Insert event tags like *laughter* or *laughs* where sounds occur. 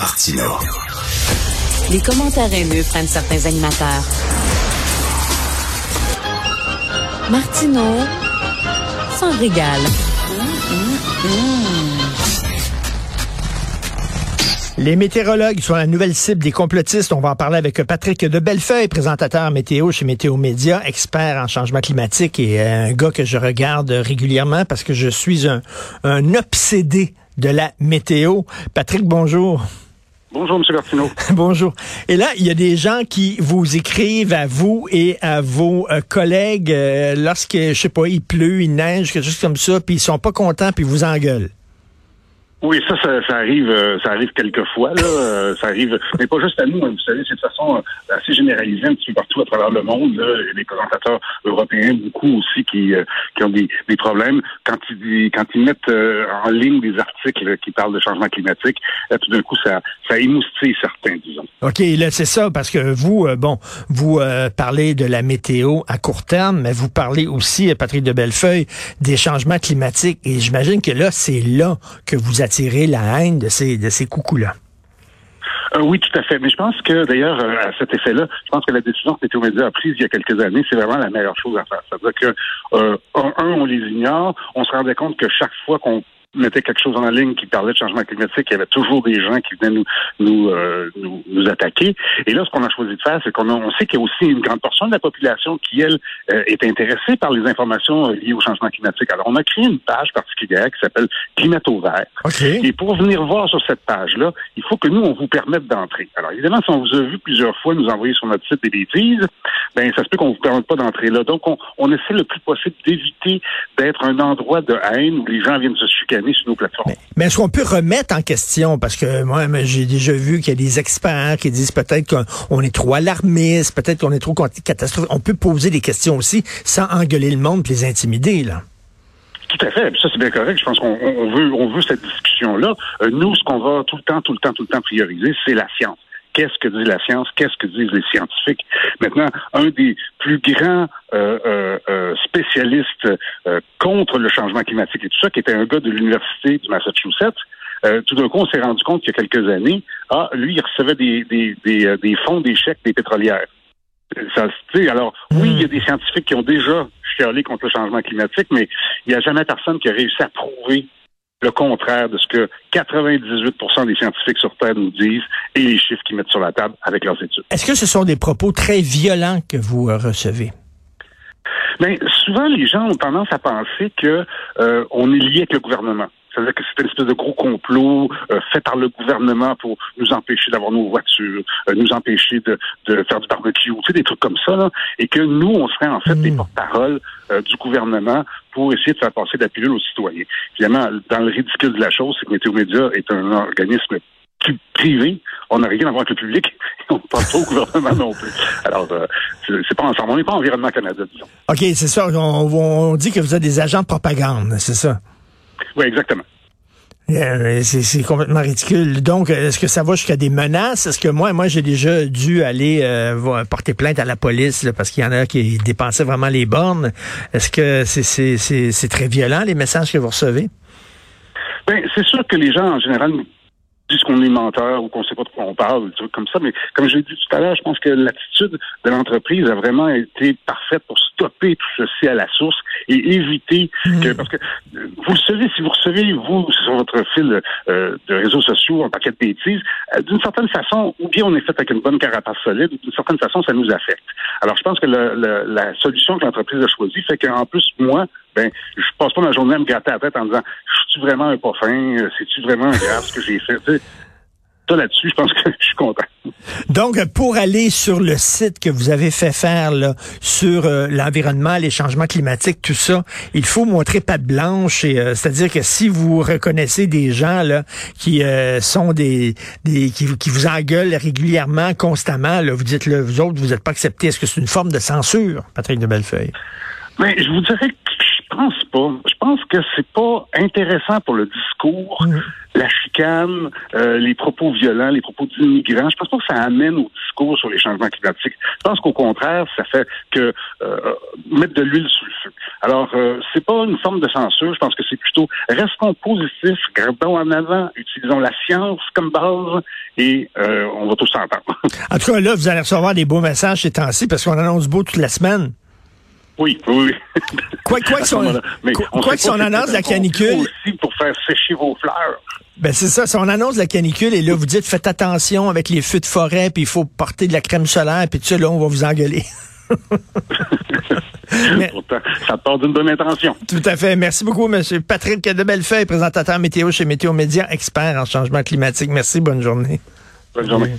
Martino. Les commentaires haineux prennent certains animateurs. Martino s'en régale. Les météorologues sont la nouvelle cible des complotistes. On va en parler avec Patrick de Bellefeuille, présentateur météo chez Météo Média, expert en changement climatique et euh, un gars que je regarde régulièrement parce que je suis un, un obsédé de la météo. Patrick, bonjour. Bonjour, M. Martineau. *laughs* Bonjour. Et là, il y a des gens qui vous écrivent à vous et à vos euh, collègues euh, lorsque, je sais pas, il pleut, il neige, quelque chose comme ça, puis ils sont pas contents, puis ils vous engueulent. Oui, ça, ça, ça arrive, euh, ça arrive quelquefois. Là, euh, ça arrive, mais pas juste à nous. Hein, vous savez, c'est de façon euh, assez généralisée un petit peu partout à travers le monde. Là. Des présentateurs européens, beaucoup aussi, qui, qui ont des, des problèmes quand ils quand ils mettent en ligne des articles qui parlent de changement climatique. Là, tout d'un coup, ça, ça émoustille certains, disons. Ok, là c'est ça, parce que vous, bon, vous parlez de la météo à court terme, mais vous parlez aussi, Patrick de Bellefeuille, des changements climatiques. Et j'imagine que là, c'est là que vous attirer la haine de ces, de ces coucous-là. Euh, oui, tout à fait. Mais je pense que, d'ailleurs, euh, à cet effet-là, je pense que la décision que Média a prise il y a quelques années, c'est vraiment la meilleure chose à faire. C'est-à-dire que, euh, un, on les ignore. On se rendait compte que chaque fois qu'on mettait quelque chose en ligne qui parlait de changement climatique, il y avait toujours des gens qui venaient nous nous, euh, nous, nous, attaquer. Et là, ce qu'on a choisi de faire, c'est qu'on on sait qu'il y a aussi une grande portion de la population qui, elle, euh, est intéressée par les informations euh, liées au changement climatique. Alors, on a créé une page particulière qui s'appelle Climato Vert. Et pour venir voir sur cette page-là, il faut que nous, on vous permette d'entrer. Alors, évidemment, si on vous a vu plusieurs fois nous envoyer sur notre site des bêtises, ben ça se peut qu'on vous permette pas d'entrer là. Donc, on, on essaie le plus possible d'éviter d'être un endroit de haine où les gens viennent se succéder sur nos plateformes. Mais, est-ce qu'on peut remettre en question, parce que moi, j'ai déjà vu qu'il y a des experts qui disent peut-être qu'on est trop alarmiste, peut-être qu'on est trop catastrophique. On peut poser des questions aussi sans engueuler le monde et les intimider, là. Tout à fait. Ça, c'est bien correct. Je pense qu'on veut, on veut cette discussion-là. Euh, nous, ce qu'on va tout le temps, tout le temps, tout le temps prioriser, c'est la science qu'est-ce que dit la science, qu'est-ce que disent les scientifiques. Maintenant, un des plus grands euh, euh, euh spécialistes contre le changement climatique et tout ça, qui était un gars de l'université du Massachusetts, tout d'un coup, on s'est rendu compte qu'il y a quelques années, ah, lui, il recevait des, des, des, fonds d'échecs des pétrolières. Alors, oui, il y a des scientifiques qui ont déjà chialé contre le changement climatique, mais il n'y a jamais personne qui a réussi à prouver le contraire de ce que 98% des scientifiques sur Terre nous disent et les chiffres qu'ils mettent sur la table avec leurs études. Est-ce que ce sont des propos très violents que vous euh, recevez? Bien, souvent, les gens ont tendance à penser que euh, on est lié avec le gouvernement. C'est-à-dire que c'est une espèce de gros complot euh, fait par le gouvernement pour nous empêcher d'avoir nos voitures, euh, nous empêcher de, de, faire du barbecue, tu sais, des trucs comme ça, là, et que nous, on serait en fait des hmm. porte-paroles euh, du gouvernement pour essayer de faire passer de la pilule aux citoyens. Évidemment, dans le ridicule de la chose, c'est que Météo Média est un organisme privé, on n'a rien à voir avec le public, *laughs* on ne parle pas au gouvernement non plus. Alors, c'est pas ensemble, on n'est pas Environnement Canada, disons. OK, c'est ça, on, on dit que vous êtes des agents de propagande, c'est ça? Oui, exactement. Euh, c'est complètement ridicule. Donc, est-ce que ça va jusqu'à des menaces? Est-ce que moi, moi, j'ai déjà dû aller euh, porter plainte à la police parce qu'il y en a qui dépensaient vraiment les bornes. Est-ce que c'est très violent, les messages que vous recevez? Ben, c'est sûr que les gens, en général, disent qu'on est menteur ou qu'on sait pas de quoi on parle, des trucs comme ça. Mais comme je l'ai dit tout à l'heure, je pense que l'attitude de l'entreprise a vraiment été parfaite pour stopper tout ceci à la source et éviter que mmh. parce que vous le savez, si vous recevez vous sur votre fil euh, de réseaux sociaux un paquet de bêtises, euh, d'une certaine façon, ou bien on est fait avec une bonne carapace solide, ou d'une certaine façon, ça nous affecte. Alors je pense que la solution que l'entreprise a choisie fait qu'en plus moi, ben, je passe pas ma journée à me gratter la tête en disant, je suis vraiment un pas fin, c'est-tu vraiment grave ce que j'ai fait? ça là-dessus, je pense que je suis content. Donc, pour aller sur le site que vous avez fait faire là, sur euh, l'environnement, les changements climatiques, tout ça, il faut montrer patte blanche. Et, euh, c'est-à-dire que si vous reconnaissez des gens là qui euh, sont des, des qui, qui, vous engueulent régulièrement, constamment, là, vous dites vous autres, vous n'êtes pas acceptés. Est-ce que c'est une forme de censure, Patrick de Bellefeuille? Mais ben, je vous dirais que pense pas. Je pense que c'est pas intéressant pour le discours, mm. la chicane, euh, les propos violents, les propos d'immigrants. Je pense pas que ça amène au discours sur les changements climatiques. Je pense qu'au contraire, ça fait que euh, mettre de l'huile sur le feu. Alors, euh, c'est pas une forme de censure. Je pense que c'est plutôt restons positifs, gardons en avant, utilisons la science comme base et euh, on va tous s'entendre. *laughs* en tout cas, là, vous allez recevoir des beaux messages ces temps-ci parce qu'on annonce beau toute la semaine. Oui, oui. Quoi, quoi que son, quoi, son annonce la canicule. Aussi pour faire sécher vos fleurs. Ben c'est ça, si on annonce la canicule et là vous dites faites attention avec les feux de forêt puis il faut porter de la crème solaire puis tout ça là on va vous engueuler. *laughs* Pourtant, ça part d'une bonne intention. Tout à fait. Merci beaucoup, M. Patrick de Bellefeuille, présentateur météo chez Météo Média, expert en changement climatique. Merci, bonne journée. Bonne journée.